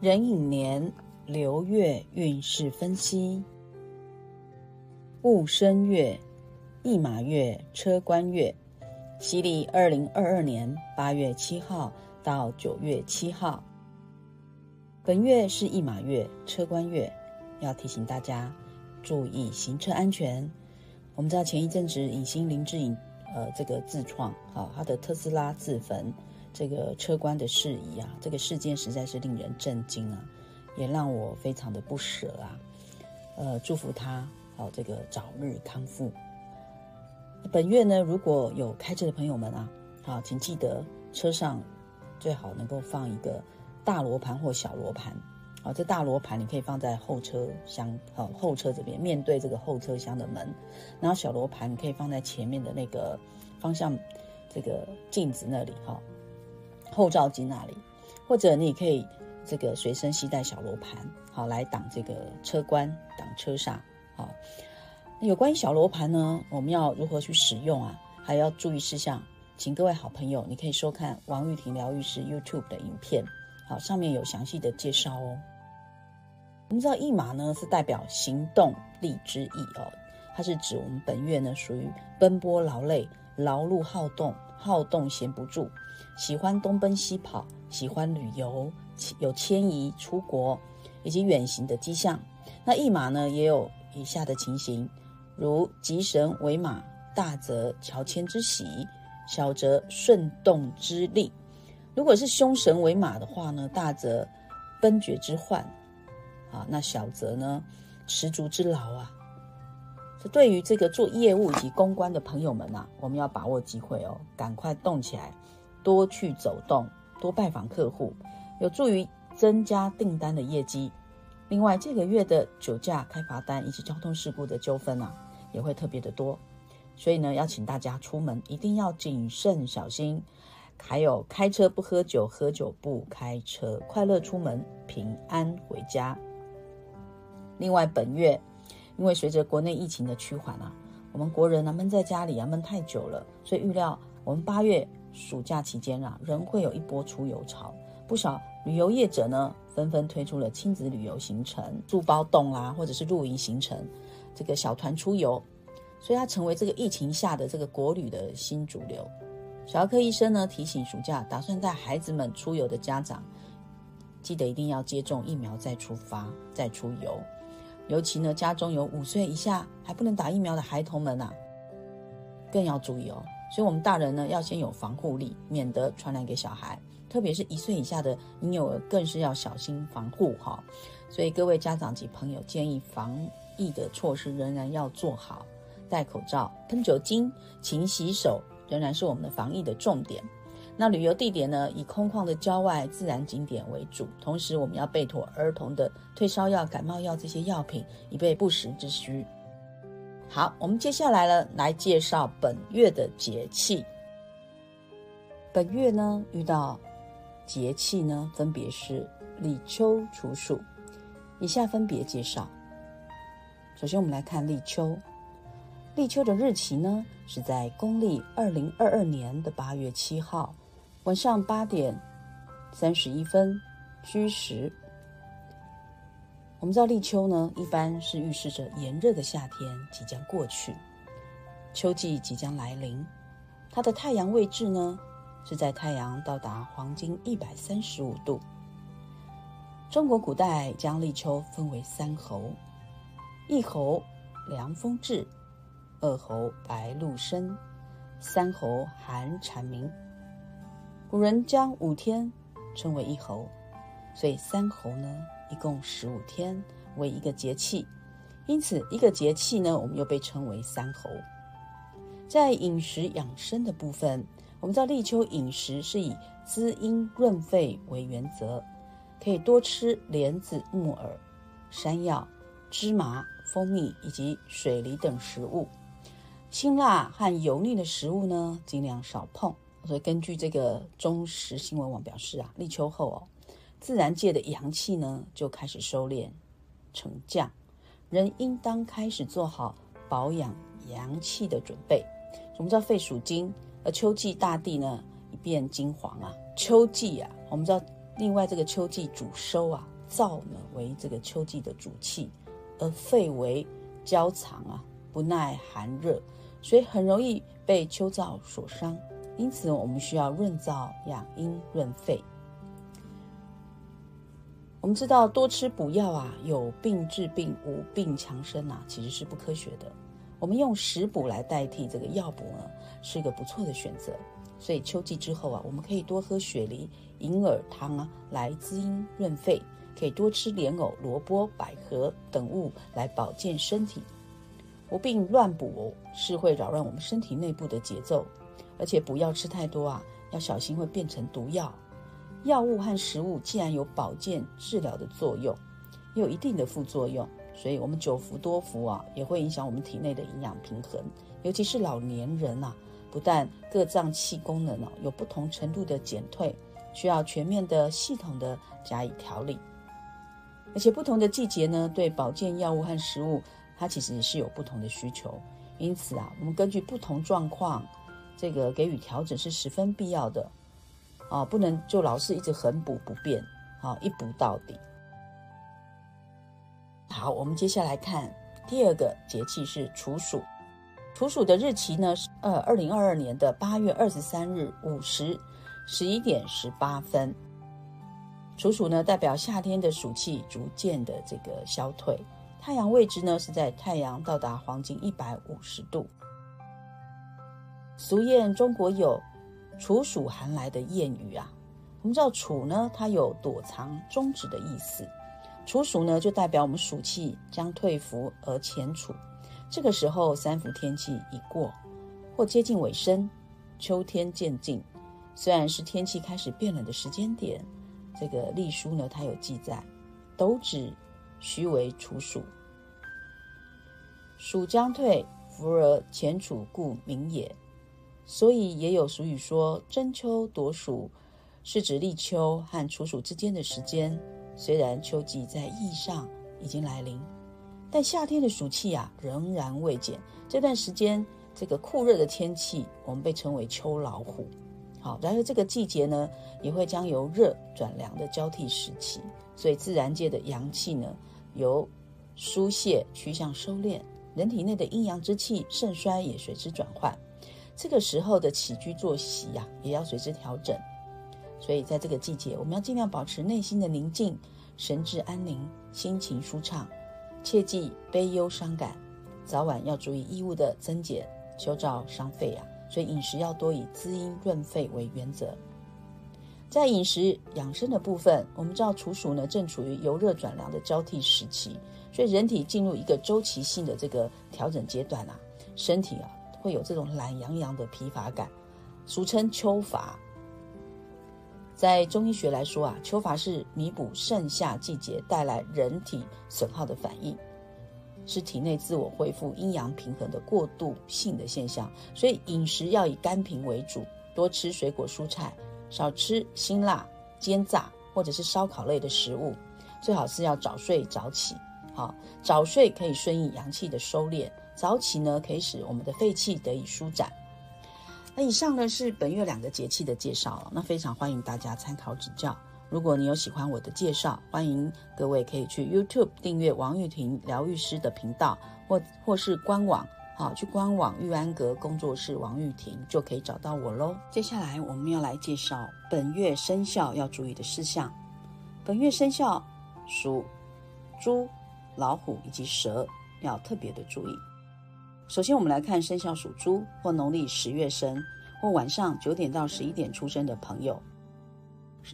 壬寅年流月运势分析：戊申月、驿马月、车官月，西历二零二二年八月七号到九月七号。本月是驿马月、车官月，要提醒大家注意行车安全。我们知道前一阵子影星林志颖，呃，这个自创，好，他的特斯拉自焚。这个车关的事宜啊，这个事件实在是令人震惊啊，也让我非常的不舍啊。呃，祝福他好这个早日康复。本月呢，如果有开车的朋友们啊，好，请记得车上最好能够放一个大罗盘或小罗盘。好，这大罗盘你可以放在后车厢，好，后车这边面对这个后车厢的门，然后小罗盘你可以放在前面的那个方向这个镜子那里，哈。后照镜那里，或者你也可以这个随身携带小罗盘，好来挡这个车关、挡车煞。好，有关于小罗盘呢，我们要如何去使用啊？还要注意事项，请各位好朋友，你可以收看王玉婷疗愈师 YouTube 的影片，好，上面有详细的介绍哦。我们知道驿马呢是代表行动力之意哦，它是指我们本月呢属于奔波劳累、劳碌好动、好动闲不住。喜欢东奔西跑，喜欢旅游，有迁移出国以及远行的迹象。那驿马呢，也有以下的情形，如吉神为马，大则乔迁之喜，小则顺动之力。如果是凶神为马的话呢，大则奔绝之患，啊，那小则呢持足之劳啊。这对于这个做业务以及公关的朋友们啊，我们要把握机会哦，赶快动起来。多去走动，多拜访客户，有助于增加订单的业绩。另外，这个月的酒驾、开罚单以及交通事故的纠纷啊，也会特别的多。所以呢，要请大家出门一定要谨慎小心。还有，开车不喝酒，喝酒不开车，快乐出门，平安回家。另外，本月因为随着国内疫情的趋缓啊，我们国人呢闷在家里啊闷太久了，所以预料我们八月。暑假期间啊，仍会有一波出游潮，不少旅游业者呢纷纷推出了亲子旅游行程、住包栋啦，或者是露营行程，这个小团出游，所以它成为这个疫情下的这个国旅的新主流。小儿科医生呢提醒暑假打算带孩子们出游的家长，记得一定要接种疫苗再出发再出游，尤其呢家中有五岁以下还不能打疫苗的孩童们啊，更要注意哦。所以，我们大人呢要先有防护力，免得传染给小孩。特别是一岁以下的婴幼儿，更是要小心防护哈。所以，各位家长及朋友建议，防疫的措施仍然要做好，戴口罩、喷酒精、勤洗手，仍然是我们的防疫的重点。那旅游地点呢，以空旷的郊外自然景点为主。同时，我们要备妥儿童的退烧药、感冒药这些药品，以备不时之需。好，我们接下来呢来介绍本月的节气。本月呢遇到节气呢，分别是立秋、处暑。以下分别介绍。首先，我们来看立秋。立秋的日期呢是在公历二零二二年的八月七号晚上八点三十一分戌时。我们知道立秋呢，一般是预示着炎热的夏天即将过去，秋季即将来临。它的太阳位置呢，是在太阳到达黄金一百三十五度。中国古代将立秋分为三候：一候凉风至，二候白露生，三候寒蝉鸣。古人将五天称为一候，所以三候呢？一共十五天为一个节气，因此一个节气呢，我们又被称为三候。在饮食养生的部分，我们知道立秋饮食是以滋阴润肺为原则，可以多吃莲子、木耳、山药、芝麻、蜂蜜以及水梨等食物。辛辣和油腻的食物呢，尽量少碰。所以根据这个中时新闻网表示啊，立秋后哦。自然界的阳气呢，就开始收敛、沉降，人应当开始做好保养阳气的准备。我们知道肺属金，而秋季大地呢一变金黄啊。秋季啊，我们知道另外，这个秋季主收啊，燥呢为这个秋季的主气，而肺为焦藏啊，不耐寒热，所以很容易被秋燥所伤。因此，我们需要润燥养阴润肺。我们知道多吃补药啊，有病治病，无病强身啊，其实是不科学的。我们用食补来代替这个药补呢，是一个不错的选择。所以秋季之后啊，我们可以多喝雪梨、银耳汤啊，来滋阴润肺；可以多吃莲藕、萝卜、百合等物来保健身体。无病乱补是会扰乱我们身体内部的节奏。而且补药吃太多啊，要小心会变成毒药。药物和食物既然有保健治疗的作用，也有一定的副作用，所以我们久服多服啊，也会影响我们体内的营养平衡。尤其是老年人啊，不但各脏器功能啊有不同程度的减退，需要全面的、系统的加以调理。而且不同的季节呢，对保健药物和食物，它其实也是有不同的需求。因此啊，我们根据不同状况。这个给予调整是十分必要的，啊，不能就老是一直横补不变，啊，一补到底。好，我们接下来看第二个节气是处暑，处暑的日期呢是呃二零二二年的八月二十三日午时十一点十八分。处暑呢代表夏天的暑气逐渐的这个消退，太阳位置呢是在太阳到达黄金一百五十度。俗谚中国有“处暑寒来”的谚语啊。我们知道“处”呢，它有躲藏、终止的意思；“处暑”呢，就代表我们暑气将退伏而前处。这个时候，三伏天气已过，或接近尾声，秋天渐近。虽然是天气开始变冷的时间点，这个隶书呢，它有记载：“斗指虚为处暑，暑将退，伏而前处，故名也。”所以也有俗语说“争秋夺暑”，是指立秋和处暑之间的时间。虽然秋季在意义上已经来临，但夏天的暑气啊仍然未减。这段时间，这个酷热的天气，我们被称为“秋老虎”。好，然而这个季节呢，也会将由热转凉的交替时期。所以自然界的阳气呢，由疏泄趋向收敛，人体内的阴阳之气盛衰也随之转换。这个时候的起居作息呀，也要随之调整。所以在这个季节，我们要尽量保持内心的宁静，神志安宁，心情舒畅，切忌悲忧伤感。早晚要注意衣物的增减，秋燥伤肺呀。所以饮食要多以滋阴润肺为原则。在饮食养生的部分，我们知道处暑呢正处于由热转凉的交替时期，所以人体进入一个周期性的这个调整阶段啊，身体啊。会有这种懒洋洋的疲乏感，俗称秋乏。在中医学来说啊，秋乏是弥补盛夏季节带来人体损耗的反应，是体内自我恢复阴阳平衡的过渡性的现象。所以饮食要以甘平为主，多吃水果蔬菜，少吃辛辣、煎炸或者是烧烤类的食物。最好是要早睡早起，好早睡可以顺应阳气的收敛。早起呢，可以使我们的肺气得以舒展。那以上呢是本月两个节气的介绍，那非常欢迎大家参考指教。如果你有喜欢我的介绍，欢迎各位可以去 YouTube 订阅王玉婷疗愈师的频道，或或是官网，好去官网玉安阁工作室王玉婷就可以找到我喽。接下来我们要来介绍本月生肖要注意的事项。本月生肖属猪、老虎以及蛇，要特别的注意。首先，我们来看生肖属猪或农历十月生或晚上九点到十一点出生的朋友，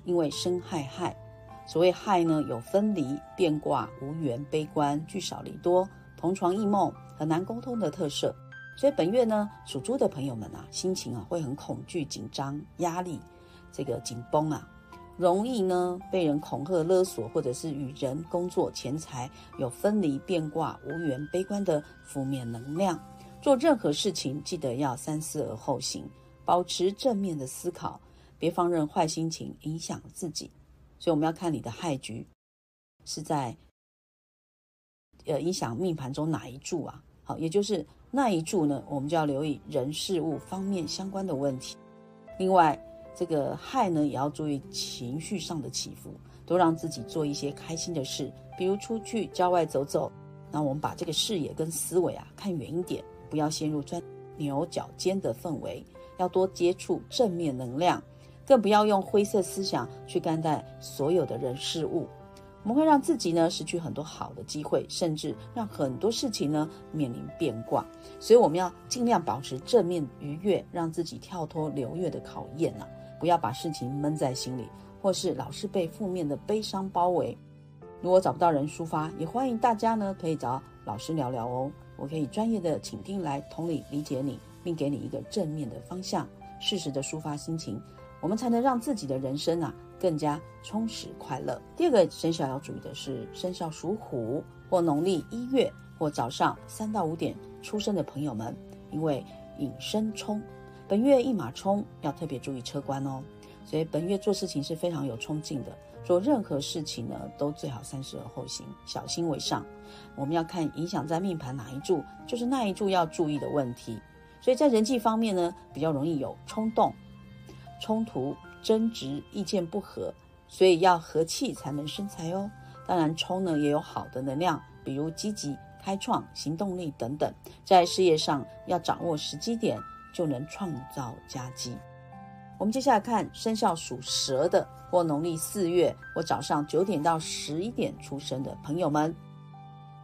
因为生亥亥，所谓亥呢，有分离、变卦、无缘、悲观、聚少离多、同床异梦、很难沟通的特色。所以本月呢，属猪的朋友们啊，心情啊会很恐惧、紧张、压力，这个紧绷啊。容易呢被人恐吓勒索，或者是与人工作钱财有分离变卦无缘悲观的负面能量。做任何事情记得要三思而后行，保持正面的思考，别放任坏心情影响自己。所以我们要看你的害局是在呃影响命盘中哪一柱啊？好，也就是那一柱呢，我们就要留意人事物方面相关的问题。另外。这个亥呢，也要注意情绪上的起伏，多让自己做一些开心的事，比如出去郊外走走。那我们把这个视野跟思维啊看远一点，不要陷入钻牛角尖的氛围，要多接触正面能量，更不要用灰色思想去看待所有的人事物。我们会让自己呢失去很多好的机会，甚至让很多事情呢面临变卦。所以我们要尽量保持正面愉悦，让自己跳脱流月的考验呐，不要把事情闷在心里，或是老是被负面的悲伤包围。如果找不到人抒发，也欢迎大家呢可以找老师聊聊哦。我可以专业的倾听来同理理解你，并给你一个正面的方向，适时的抒发心情，我们才能让自己的人生啊更加充实快乐。第二个生肖要注意的是，生肖属虎或农历一月或早上三到五点出生的朋友们，因为引申冲，本月一马冲，要特别注意车关哦。所以本月做事情是非常有冲劲的，做任何事情呢都最好三思而后行，小心为上。我们要看影响在命盘哪一柱，就是那一柱要注意的问题。所以在人际方面呢，比较容易有冲动、冲突、争执、意见不合，所以要和气才能生财哦。当然冲呢也有好的能量，比如积极、开创、行动力等等。在事业上要掌握时机点，就能创造佳绩。我们接下来看生肖属蛇的，或农历四月或早上九点到十一点出生的朋友们，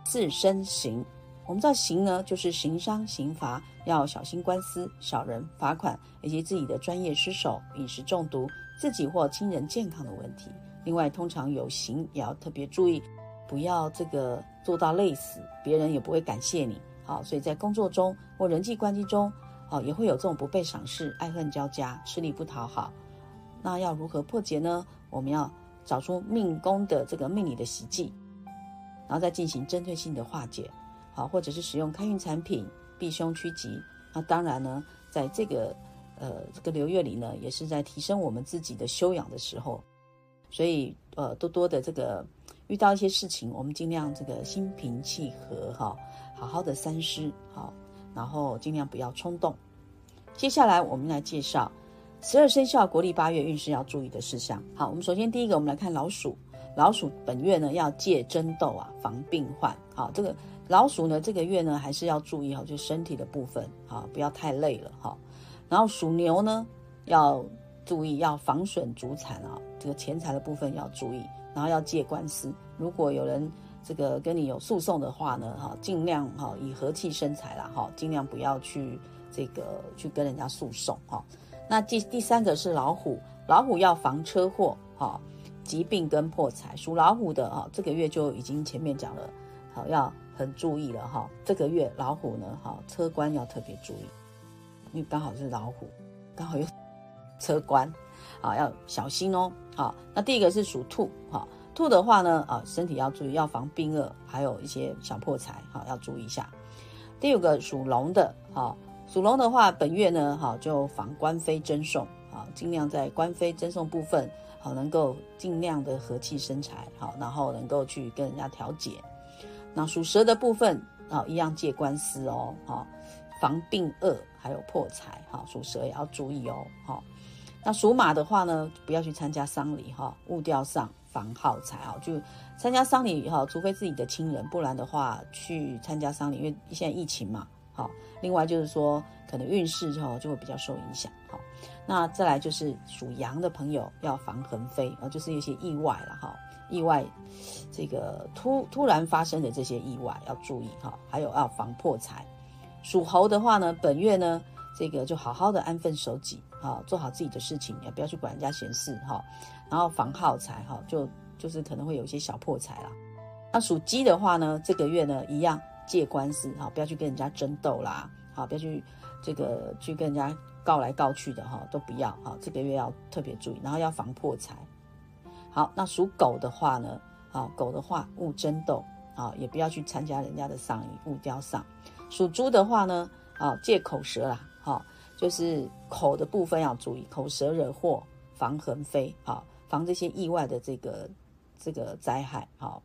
自身刑。我们知道刑呢，就是刑伤、刑罚，要小心官司、小人、罚款，以及自己的专业失手、饮食中毒、自己或亲人健康的问题。另外，通常有刑也要特别注意，不要这个做到累死，别人也不会感谢你。好，所以在工作中或人际关系中。哦，也会有这种不被赏识、爱恨交加、吃力不讨好。那要如何破解呢？我们要找出命宫的这个命理的习忌，然后再进行针对性的化解。好，或者是使用开运产品避凶趋吉。那当然呢，在这个呃这个流月里呢，也是在提升我们自己的修养的时候。所以呃，多多的这个遇到一些事情，我们尽量这个心平气和哈，好好的三思好。然后尽量不要冲动。接下来我们来介绍十二生肖国历八月运势要注意的事项。好，我们首先第一个，我们来看老鼠。老鼠本月呢要戒争斗啊，防病患。好，这个老鼠呢这个月呢还是要注意哈，就身体的部分啊，不要太累了哈。然后属牛呢要注意要防损主产啊，这个钱财的部分要注意，然后要戒官司。如果有人这个跟你有诉讼的话呢，哈，尽量哈以和气生财啦，哈，尽量不要去这个去跟人家诉讼，哈。那第第三个是老虎，老虎要防车祸，哈，疾病跟破财。属老虎的哈，这个月就已经前面讲了，好要很注意了，哈。这个月老虎呢，哈，车官要特别注意，因为刚好是老虎，刚好有车官，啊，要小心哦，好。那第一个是属兔，哈。兔的话呢，啊，身体要注意，要防病恶，还有一些小破财，哈，要注意一下。第五个属龙的，哈，属龙的话，本月呢，哈，就防官非争讼，啊，尽量在官非争讼部分，好，能够尽量的和气生财，好，然后能够去跟人家调解。那属蛇的部分，啊，一样借官司哦，哈，防病恶还有破财，哈，属蛇也要注意哦，哈。那属马的话呢，不要去参加丧礼，哈，误掉上。防耗财啊，就参加丧礼哈，除非自己的亲人，不然的话去参加丧礼，因为现在疫情嘛，好。另外就是说，可能运势哈就会比较受影响，好。那再来就是属羊的朋友要防横飞啊，就是一些意外了哈，意外这个突突然发生的这些意外要注意哈，还有要防破财。属猴的话呢，本月呢这个就好好的安分守己啊，做好自己的事情，也不要去管人家闲事哈。然后防耗财哈，就就是可能会有一些小破财啦。那属鸡的话呢，这个月呢一样借官司哈，不要去跟人家争斗啦，好，不要去这个去跟人家告来告去的哈，都不要哈。这个月要特别注意，然后要防破财。好，那属狗的话呢，啊，狗的话勿争斗啊，也不要去参加人家的丧礼，勿雕丧。属猪的话呢，啊，戒口舌啦，哈，就是口的部分要注意，口舌惹祸，防横飞，好。防这些意外的这个这个灾害，好，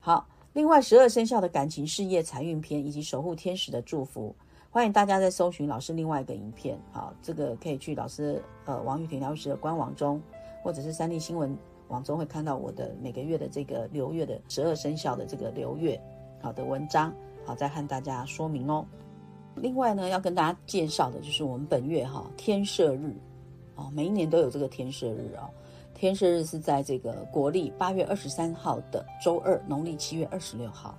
好。另外，十二生肖的感情、事业、财运篇以及守护天使的祝福，欢迎大家在搜寻老师另外一个影片，好，这个可以去老师呃王玉婷疗愈师的官网中，或者是三立新闻网中会看到我的每个月的这个流月的十二生肖的这个流月好的文章，好再和大家说明哦。另外呢，要跟大家介绍的就是我们本月哈天赦日，哦，每一年都有这个天赦日哦。天赦日是在这个国历八月二十三号的周二，农历七月二十六号。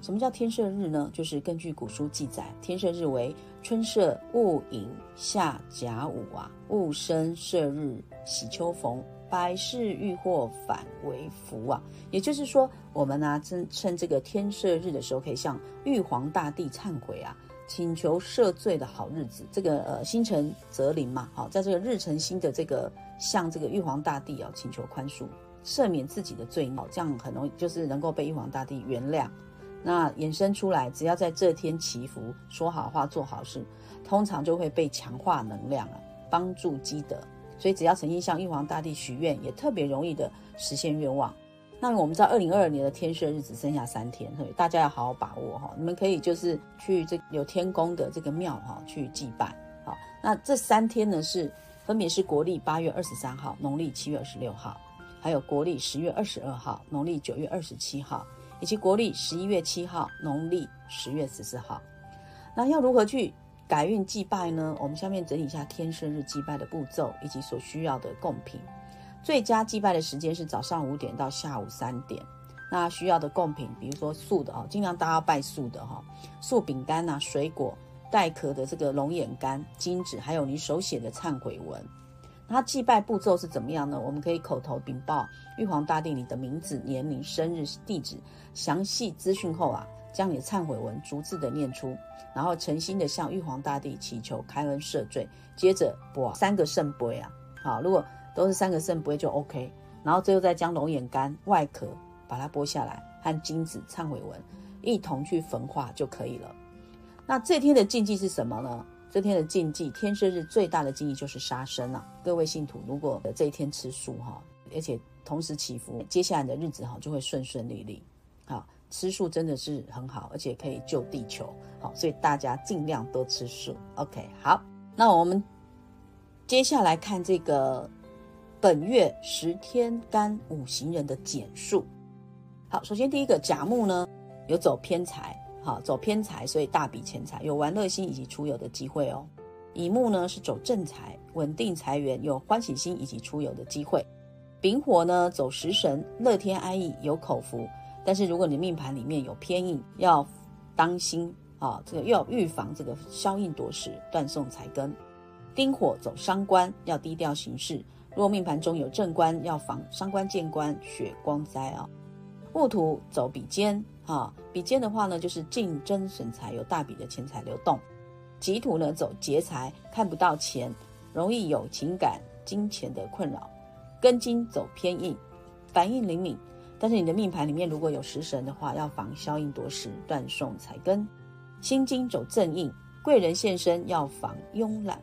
什么叫天赦日呢？就是根据古书记载，天赦日为春赦戊寅，夏甲午啊，戊申赦日，喜秋逢，百事欲祸反为福啊。也就是说，我们呢趁趁这个天赦日的时候，可以向玉皇大帝忏悔啊。请求赦罪的好日子，这个呃星辰则灵嘛，好，在这个日辰星的这个向这个玉皇大帝啊请求宽恕，赦免自己的罪孽，这样很容易就是能够被玉皇大帝原谅。那衍生出来，只要在这天祈福、说好话、做好事，通常就会被强化能量啊，帮助积德。所以只要诚心向玉皇大帝许愿，也特别容易的实现愿望。那我们知道，二零二二年的天赦日只剩下三天，所以大家要好好把握哈。你们可以就是去这有天宫的这个庙哈去祭拜。好，那这三天呢是分别是国历八月二十三号、农历七月二十六号，还有国历十月二十二号、农历九月二十七号，以及国历十一月七号、农历十月十四号。那要如何去改运祭拜呢？我们下面整理一下天生日祭拜的步骤以及所需要的贡品。最佳祭拜的时间是早上五点到下午三点。那需要的贡品，比如说素的哦，尽量大家拜素的哈，素饼干呐、水果、带壳的这个龙眼干、金纸，还有你手写的忏悔文。那祭拜步骤是怎么样呢？我们可以口头禀报玉皇大帝你的名字、年龄、生日、地址详细资讯后啊，将你的忏悔文逐字的念出，然后诚心的向玉皇大帝祈求开恩赦罪。接着拨三个圣杯啊，好，如果都是三个圣杯就 OK，然后最后再将龙眼干外壳把它剥下来，和金子忏悔文一同去焚化就可以了。那这天的禁忌是什么呢？这天的禁忌，天赦日最大的禁忌就是杀生了。各位信徒，如果这一天吃素哈，而且同时祈福，接下来的日子哈就会顺顺利利。好，吃素真的是很好，而且可以救地球。好，所以大家尽量多吃素。OK，好，那我们接下来看这个。本月十天干五行人的简述。好，首先第一个甲木呢，有走偏财，好走偏财，所以大笔钱财，有玩乐心以及出游的机会哦。乙木呢是走正财，稳定财源，有欢喜心以及出游的机会。丙火呢走食神，乐天安逸，有口福。但是如果你命盘里面有偏印，要当心啊，这个要预防这个消印夺食，断送财根。丁火走伤官，要低调行事。若命盘中有正官，要防伤官见官、血光灾啊。戊土走比肩，啊，比肩的话呢，就是竞争损财，有大笔的钱财流动。己土呢走劫财，看不到钱，容易有情感、金钱的困扰。庚金走偏硬，反应灵敏，但是你的命盘里面如果有食神的话，要防消印夺食，断送财根。辛金走正印，贵人现身，要防慵懒。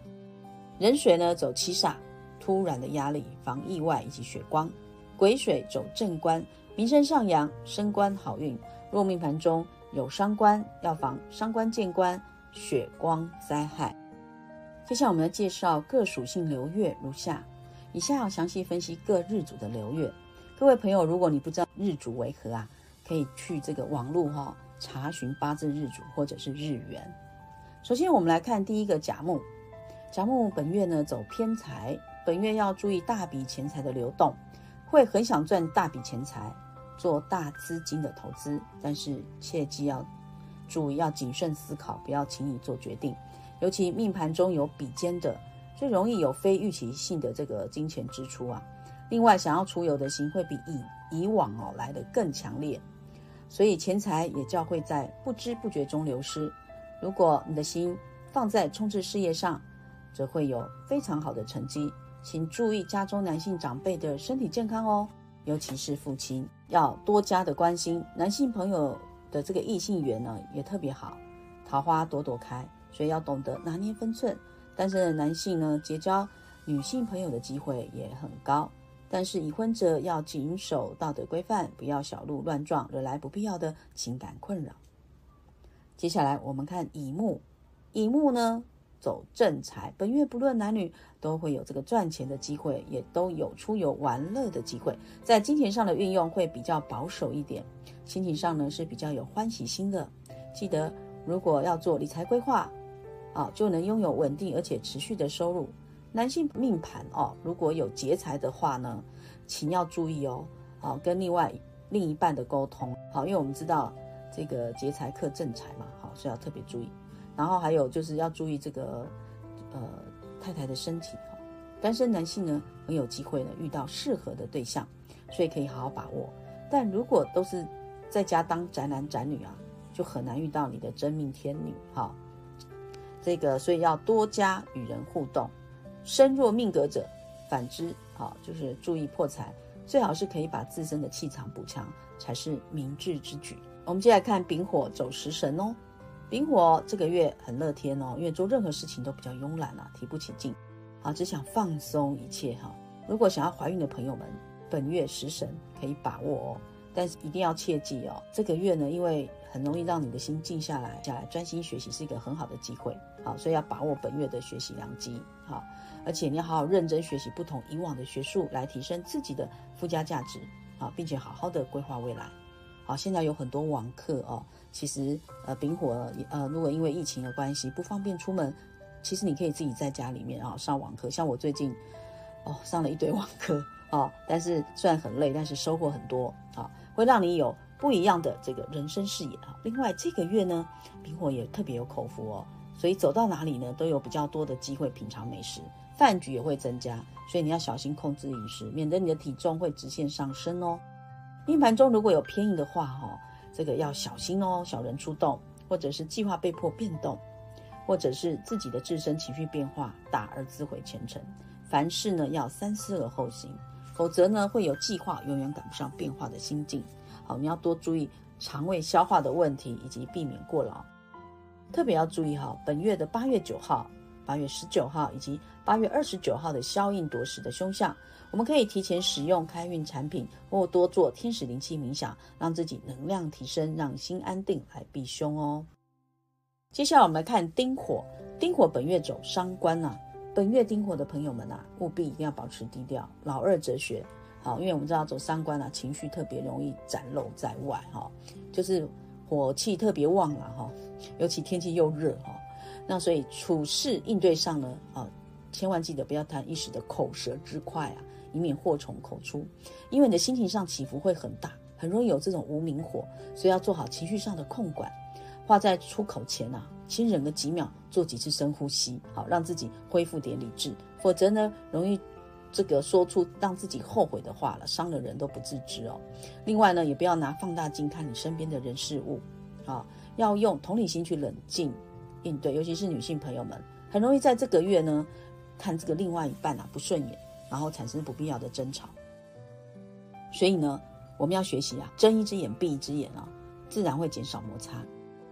壬水呢走七煞。突然的压力，防意外以及血光。癸水走正官，名声上扬，升官好运。若命盘中有伤官，要防伤官见官、血光灾害。接下来我们来介绍各属性流月如下。以下要详细分析各日主的流月。各位朋友，如果你不知道日主为何啊，可以去这个网络哈查询八字日主或者是日元。首先我们来看第一个甲木，甲木本月呢走偏财。本月要注意大笔钱财的流动，会很想赚大笔钱财，做大资金的投资，但是切记要注意，要谨慎思考，不要轻易做决定。尤其命盘中有比肩的，最容易有非预期性的这个金钱支出啊。另外，想要出游的心会比以以往哦来的更强烈，所以钱财也较会在不知不觉中流失。如果你的心放在冲刺事业上，则会有非常好的成绩。请注意家中男性长辈的身体健康哦，尤其是父亲要多加的关心。男性朋友的这个异性缘呢也特别好，桃花朵朵开，所以要懂得拿捏分寸。单身的男性呢结交女性朋友的机会也很高，但是已婚者要谨守道德规范，不要小鹿乱撞，惹来不必要的情感困扰。接下来我们看乙木，乙木呢走正财，本月不论男女都会有这个赚钱的机会，也都有出游玩乐的机会。在金钱上的运用会比较保守一点，心情上呢是比较有欢喜心的。记得如果要做理财规划，啊，就能拥有稳定而且持续的收入。男性命盘哦，如果有劫财的话呢，请要注意哦，好跟另外另一半的沟通，好，因为我们知道这个劫财克正财嘛，好，所以要特别注意。然后还有就是要注意这个呃太太的身体哈，单身男性呢很有机会呢遇到适合的对象，所以可以好好把握。但如果都是在家当宅男宅女啊，就很难遇到你的真命天女哈。这个所以要多加与人互动。身弱命格者，反之，好就是注意破财，最好是可以把自身的气场补强，才是明智之举。我们接下来看丙火走食神哦，丙火这个月很乐天哦，因为做任何事情都比较慵懒啊，提不起劲，啊，只想放松一切哈。如果想要怀孕的朋友们，本月食神可以把握哦，但是一定要切记哦，这个月呢，因为很容易让你的心静下来，下来专心学习是一个很好的机会，好，所以要把握本月的学习良机，好。而且你要好好认真学习不同以往的学术，来提升自己的附加价值啊，并且好好的规划未来。好，现在有很多网课哦，其实呃丙火呃，如果因为疫情的关系不方便出门，其实你可以自己在家里面啊上网课。像我最近哦上了一堆网课啊，但是虽然很累，但是收获很多啊，会让你有不一样的这个人生视野啊。另外这个月呢，丙火也特别有口福哦，所以走到哪里呢都有比较多的机会品尝美食。饭局也会增加，所以你要小心控制饮食，免得你的体重会直线上升哦。命盘中如果有偏移的话，哈，这个要小心哦。小人出动，或者是计划被迫变动，或者是自己的自身情绪变化大而自毁前程。凡事呢要三思而后行，否则呢会有计划永远赶不上变化的心境。好，你要多注意肠胃消化的问题，以及避免过劳。特别要注意哈，本月的八月九号。八月十九号以及八月二十九号的消印夺食的凶相，我们可以提前使用开运产品，或多做天使灵气冥想，让自己能量提升，让心安定来避凶哦。接下来我们来看丁火，丁火本月走伤官呐，本月丁火的朋友们呐，务必一定要保持低调。老二哲学，好，因为我们知道走伤官啊，情绪特别容易展露在外哈，就是火气特别旺了哈，尤其天气又热哈。那所以处事应对上呢，啊，千万记得不要谈一时的口舌之快啊，以免祸从口出。因为你的心情上起伏会很大，很容易有这种无名火，所以要做好情绪上的控管。话在出口前呐，先忍个几秒，做几次深呼吸，好让自己恢复点理智。否则呢，容易这个说出让自己后悔的话了，伤了人都不自知哦。另外呢，也不要拿放大镜看你身边的人事物，啊，要用同理心去冷静。应对，尤其是女性朋友们，很容易在这个月呢，看这个另外一半啊不顺眼，然后产生不必要的争吵。所以呢，我们要学习啊，睁一只眼闭一只眼啊，自然会减少摩擦。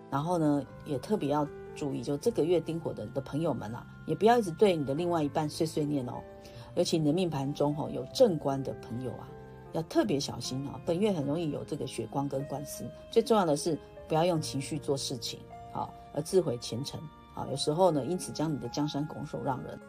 然后呢，也特别要注意，就这个月丁火的的朋友们啊，也不要一直对你的另外一半碎碎念哦。尤其你的命盘中哈有正官的朋友啊，要特别小心啊。本月很容易有这个血光跟官司，最重要的是不要用情绪做事情。好，而自毁前程。好，有时候呢，因此将你的江山拱手让人。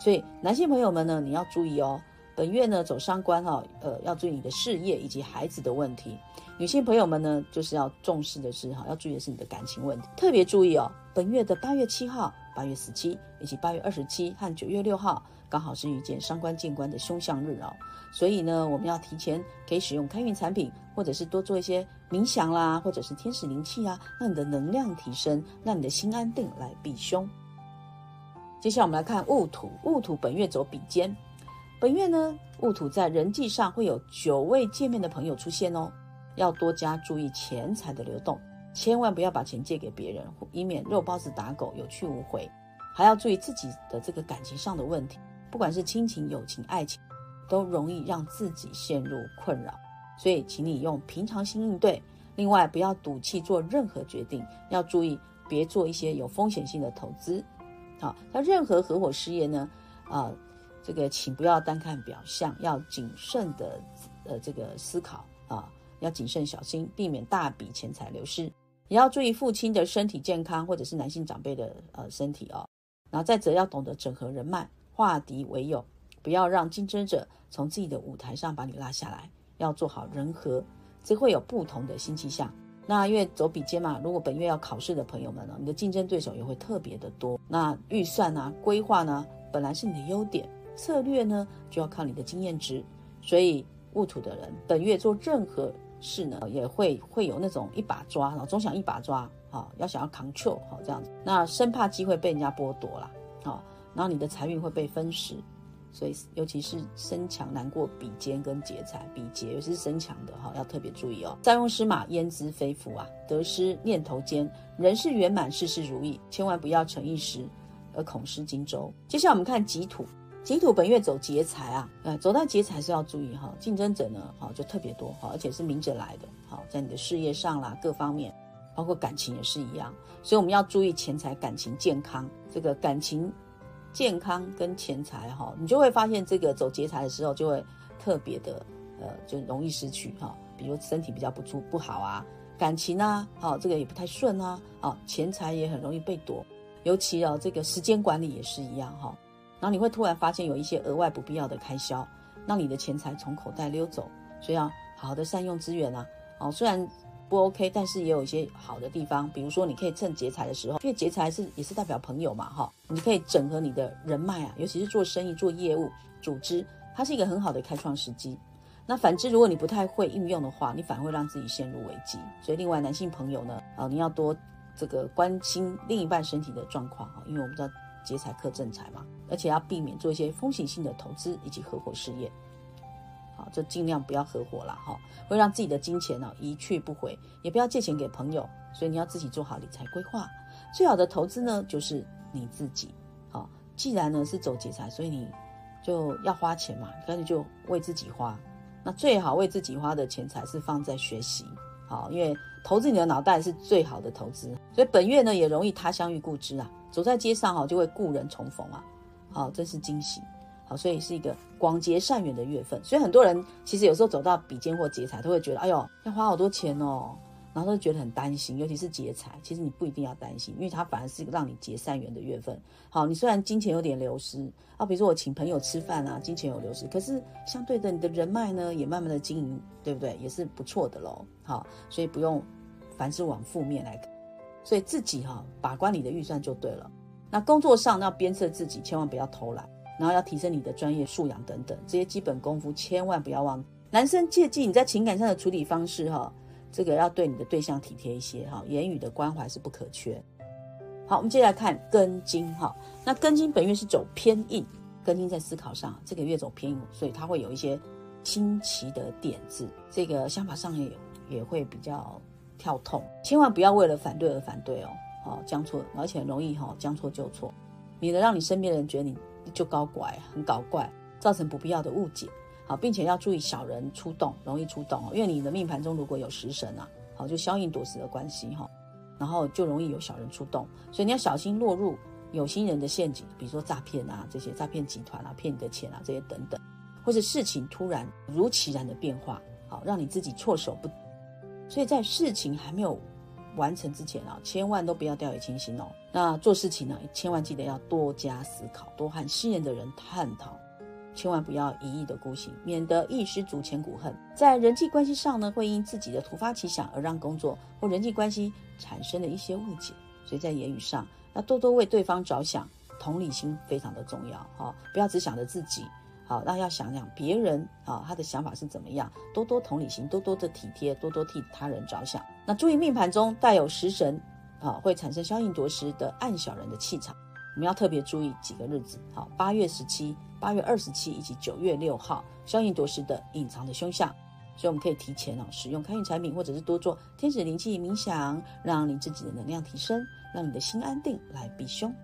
所以，男性朋友们呢，你要注意哦。本月呢走伤官哈，呃，要注意你的事业以及孩子的问题。女性朋友们呢，就是要重视的是哈，要注意的是你的感情问题，特别注意哦。本月的八月七号、八月十七以及八月二十七和九月六号。刚好是遇见伤官见官的凶相日哦，所以呢，我们要提前可以使用开运产品，或者是多做一些冥想啦，或者是天使灵气啊，让你的能量提升，让你的心安定来避凶。接下来我们来看戊土，戊土本月走比肩，本月呢，戊土在人际上会有久未见面的朋友出现哦，要多加注意钱财的流动，千万不要把钱借给别人，以免肉包子打狗有去无回，还要注意自己的这个感情上的问题。不管是亲情、友情、爱情，都容易让自己陷入困扰，所以请你用平常心应对。另外，不要赌气做任何决定，要注意别做一些有风险性的投资。好，那任何合伙事业呢？啊，这个请不要单看表象，要谨慎的呃这个思考啊，要谨慎小心，避免大笔钱财流失。也要注意父亲的身体健康，或者是男性长辈的呃身体哦。然后再者要懂得整合人脉，化敌为友，不要让竞争者从自己的舞台上把你拉下来，要做好人和，这会有不同的新气象。那因为走比肩嘛，如果本月要考试的朋友们呢，你的竞争对手也会特别的多。那预算啊、规划呢，本来是你的优点，策略呢就要靠你的经验值。所以戊土的人本月做任何是呢，也会会有那种一把抓，然后总想一把抓，好，要想要 control 好这样子，那生怕机会被人家剥夺了，好，然后你的财运会被分食。所以，尤其是身强难过比肩跟劫财，比劫尤其是身强的哈，要特别注意哦。塞翁失马，焉知非福啊？得失念头间，人事圆满，事事如意，千万不要逞一时而恐失荆州。接下来我们看己土，己土本月走劫财啊，呃，走到劫财是要注意哈，竞争者呢，哈就特别多哈，而且是明着来的，好，在你的事业上啦，各方面，包括感情也是一样，所以我们要注意钱财、感情、健康，这个感情。健康跟钱财哈，你就会发现这个走劫财的时候就会特别的呃，就容易失去哈。比如身体比较不出不好啊，感情啊，好这个也不太顺啊，啊钱财也很容易被夺，尤其哦这个时间管理也是一样哈。然后你会突然发现有一些额外不必要的开销，让你的钱财从口袋溜走，所以要好好的善用资源啊。哦，虽然。不 OK，但是也有一些好的地方，比如说你可以趁劫财的时候，因为劫财是也是代表朋友嘛，哈，你可以整合你的人脉啊，尤其是做生意、做业务、组织，它是一个很好的开创时机。那反之，如果你不太会运用的话，你反而会让自己陷入危机。所以，另外男性朋友呢，啊，你要多这个关心另一半身体的状况啊，因为我们知道劫财克正财嘛，而且要避免做一些风险性的投资以及合伙事业。好，就尽量不要合伙了哈，会让自己的金钱呢一去不回，也不要借钱给朋友，所以你要自己做好理财规划。最好的投资呢就是你自己。好，既然呢是走劫财，所以你就要花钱嘛，干脆就为自己花。那最好为自己花的钱财是放在学习，好，因为投资你的脑袋是最好的投资。所以本月呢也容易他乡遇故知啊，走在街上哈就会故人重逢啊，好，真是惊喜。好，所以是一个广结善缘的月份。所以很多人其实有时候走到比肩或劫财，都会觉得哎呦要花好多钱哦，然后都觉得很担心。尤其是劫财，其实你不一定要担心，因为它反而是让你结善缘的月份。好，你虽然金钱有点流失啊，比如说我请朋友吃饭啊，金钱有流失，可是相对的你的人脉呢也慢慢的经营，对不对？也是不错的喽。好，所以不用凡事往负面来看，所以自己哈把关你的预算就对了。那工作上要鞭策自己，千万不要偷懒。然后要提升你的专业素养等等这些基本功夫，千万不要忘。男生切记你在情感上的处理方式哈，这个要对你的对象体贴一些哈，言语的关怀是不可缺。好，我们接下来看根金哈，那根金本月是走偏硬，根金在思考上这个月走偏硬，所以他会有一些新奇的点子，这个想法上也也会比较跳痛，千万不要为了反对而反对哦，好将错，而且容易哈将错就错，免得让你身边的人觉得你。就搞怪，很搞怪，造成不必要的误解。好，并且要注意小人出动，容易出动哦。因为你的命盘中如果有食神啊，好，就消印夺食的关系哈，然后就容易有小人出动，所以你要小心落入有心人的陷阱，比如说诈骗啊，这些诈骗集团啊，骗你的钱啊，这些等等，或者事情突然如其然的变化，好，让你自己措手不。所以在事情还没有。完成之前啊，千万都不要掉以轻心哦。那做事情呢，千万记得要多加思考，多和信任的人探讨，千万不要一意的孤行，免得一失足千古恨。在人际关系上呢，会因自己的突发奇想而让工作或人际关系产生了一些误解。所以在言语上要多多为对方着想，同理心非常的重要哈，不要只想着自己。好，那要想想别人啊，他的想法是怎么样，多多同理心，多多的体贴，多多替他人着想。那注意命盘中带有食神啊，会产生消应夺食的暗小人的气场，我们要特别注意几个日子。好，八月十七、八月二十七以及九月六号，消应夺食的隐藏的凶相，所以我们可以提前哦使用开运产品，或者是多做天使灵气冥想，让你自己的能量提升，让你的心安定来避凶。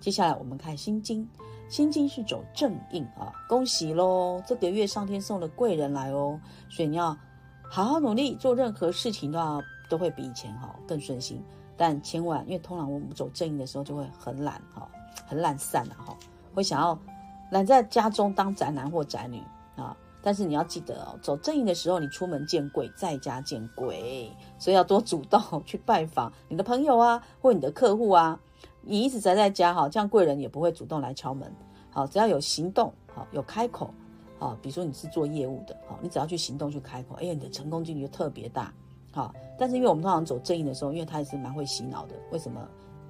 接下来我们看心经。心经是走正印啊，恭喜喽！这个月上天送了贵人来哦，所以你要好好努力，做任何事情都要都会比以前好更顺心。但千万，因为通常我们走正印的时候就会很懒哈，很懒散啊哈，会想要懒在家中当宅男或宅女啊。但是你要记得哦，走正印的时候，你出门见贵，在家见鬼，所以要多主动去拜访你的朋友啊，或你的客户啊。你一直宅在家哈，这样贵人也不会主动来敲门。好，只要有行动，好有开口，好，比如说你是做业务的，好，你只要去行动去开口，哎呀，你的成功几率就特别大。好，但是因为我们通常走正印的时候，因为他也是蛮会洗脑的，为什么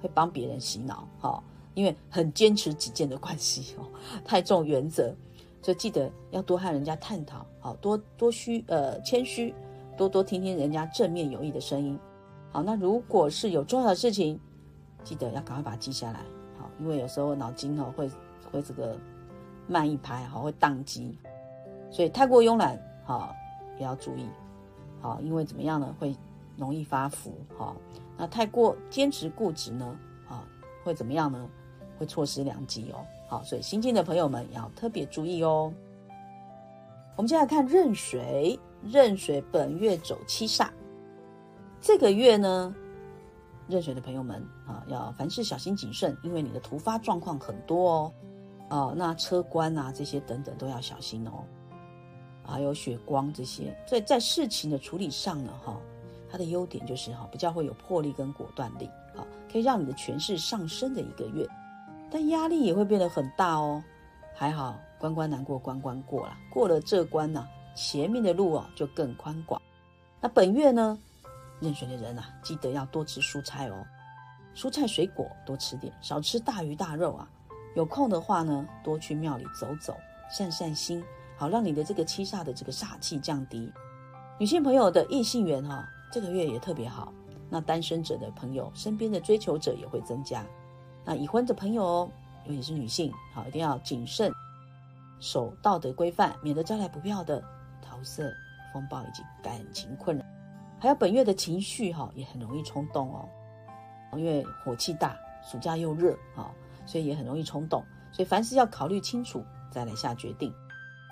会帮别人洗脑？好，因为很坚持己见的关系哦，太重原则。所以记得要多和人家探讨，好多多虚呃谦虚，多多听听人家正面有益的声音。好，那如果是有重要的事情，记得要赶快把它记下来。好，因为有时候脑筋哦会会这个慢一拍，好会宕机，所以太过慵懒，好也要注意。好，因为怎么样呢？会容易发福。好，那太过坚持固执呢？啊，会怎么样呢？会错失良机哦。好，所以新进的朋友们要特别注意哦。我们接下来看壬水，壬水本月走七煞，这个月呢，壬水的朋友们啊，要凡事小心谨慎，因为你的突发状况很多哦。哦，那车关啊这些等等都要小心哦。还有血光这些，所以在事情的处理上呢，哈，它的优点就是哈，比较会有魄力跟果断力，好，可以让你的权势上升的一个月。但压力也会变得很大哦，还好关关难过关关过了，过了这关呢，前面的路啊就更宽广。那本月呢，壬水的人啊，记得要多吃蔬菜哦，蔬菜水果多吃点，少吃大鱼大肉啊。有空的话呢，多去庙里走走，散散心，好让你的这个七煞的这个煞气降低。女性朋友的异性缘哈，这个月也特别好。那单身者的朋友，身边的追求者也会增加。那已婚的朋友哦，尤其是女性，好一定要谨慎，守道德规范，免得招来不必要的桃色风暴以及感情困扰。还有本月的情绪哈，也很容易冲动哦，因为火气大，暑假又热啊，所以也很容易冲动。所以凡事要考虑清楚再来下决定。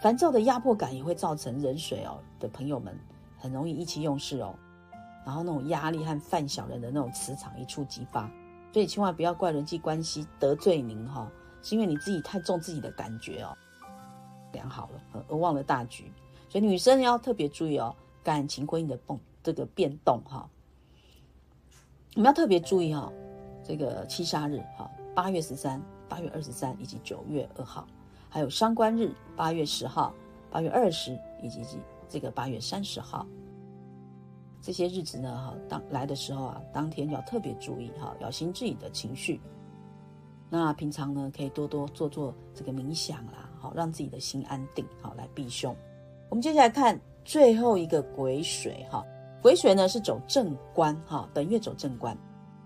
烦躁的压迫感也会造成人水哦的朋友们很容易意气用事哦，然后那种压力和犯小人的那种磁场一触即发。所以千万不要怪人际关系得罪您哈，是因为你自己太重自己的感觉哦，良好了而忘了大局。所以女生要特别注意哦，感情婚姻的动这个变动哈，我们要特别注意哈，这个七杀日哈，八月十三、八月二十三以及九月二号，还有伤官日八月十号、八月二十以及这个八月三十号。这些日子呢，哈，当来的时候啊，当天要特别注意哈，要心自己的情绪。那平常呢，可以多多做做这个冥想啦，好让自己的心安定，好来避凶。我们接下来看最后一个癸水哈，癸水呢是走正官哈，本月走正官。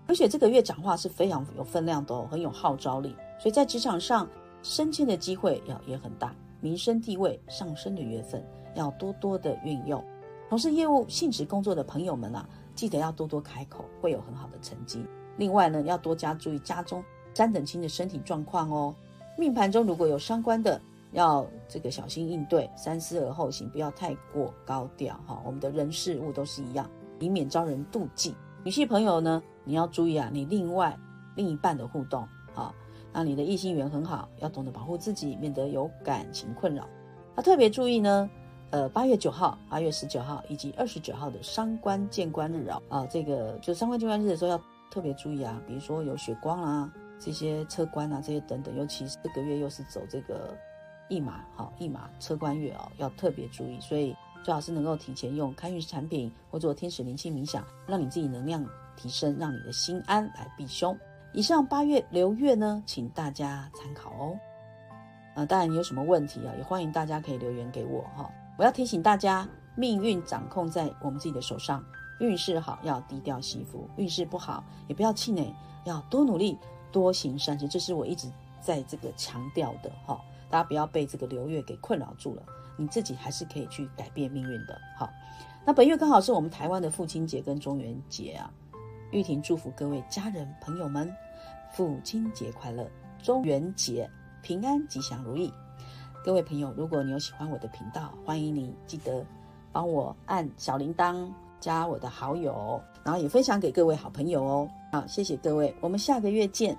癸水这个月讲话是非常有分量的哦，很有号召力，所以在职场上升迁的机会要也很大，民生地位上升的月份要多多的运用。从事业务性质工作的朋友们啊，记得要多多开口，会有很好的成绩。另外呢，要多加注意家中三等亲的身体状况哦。命盘中如果有相关的，要这个小心应对，三思而后行，不要太过高调哈。我们的人事物都是一样，以免招人妒忌。女性朋友呢，你要注意啊，你另外另一半的互动啊，那你的异性缘很好，要懂得保护自己，免得有感情困扰。那特别注意呢。呃，八月九号、八月十九号以及二十九号的伤官见官日啊，啊，这个就伤官见官日的时候要特别注意啊，比如说有血光啊，这些车官啊，这些等等，尤其这个月又是走这个一马，好一马车官月哦，要特别注意，所以最好是能够提前用开运产品或做天使灵气冥想，让你自己能量提升，让你的心安来避凶。以上八月流月呢，请大家参考哦。呃，当然你有什么问题啊，也欢迎大家可以留言给我哈。我要提醒大家，命运掌控在我们自己的手上。运势好要低调惜福，运势不好也不要气馁，要多努力，多行善事。这是我一直在这个强调的哈。大家不要被这个流月给困扰住了，你自己还是可以去改变命运的。好，那本月刚好是我们台湾的父亲节跟中元节啊。玉婷祝福各位家人朋友们，父亲节快乐，中元节平安吉祥如意。各位朋友，如果你有喜欢我的频道，欢迎你记得帮我按小铃铛，加我的好友，然后也分享给各位好朋友哦。好，谢谢各位，我们下个月见。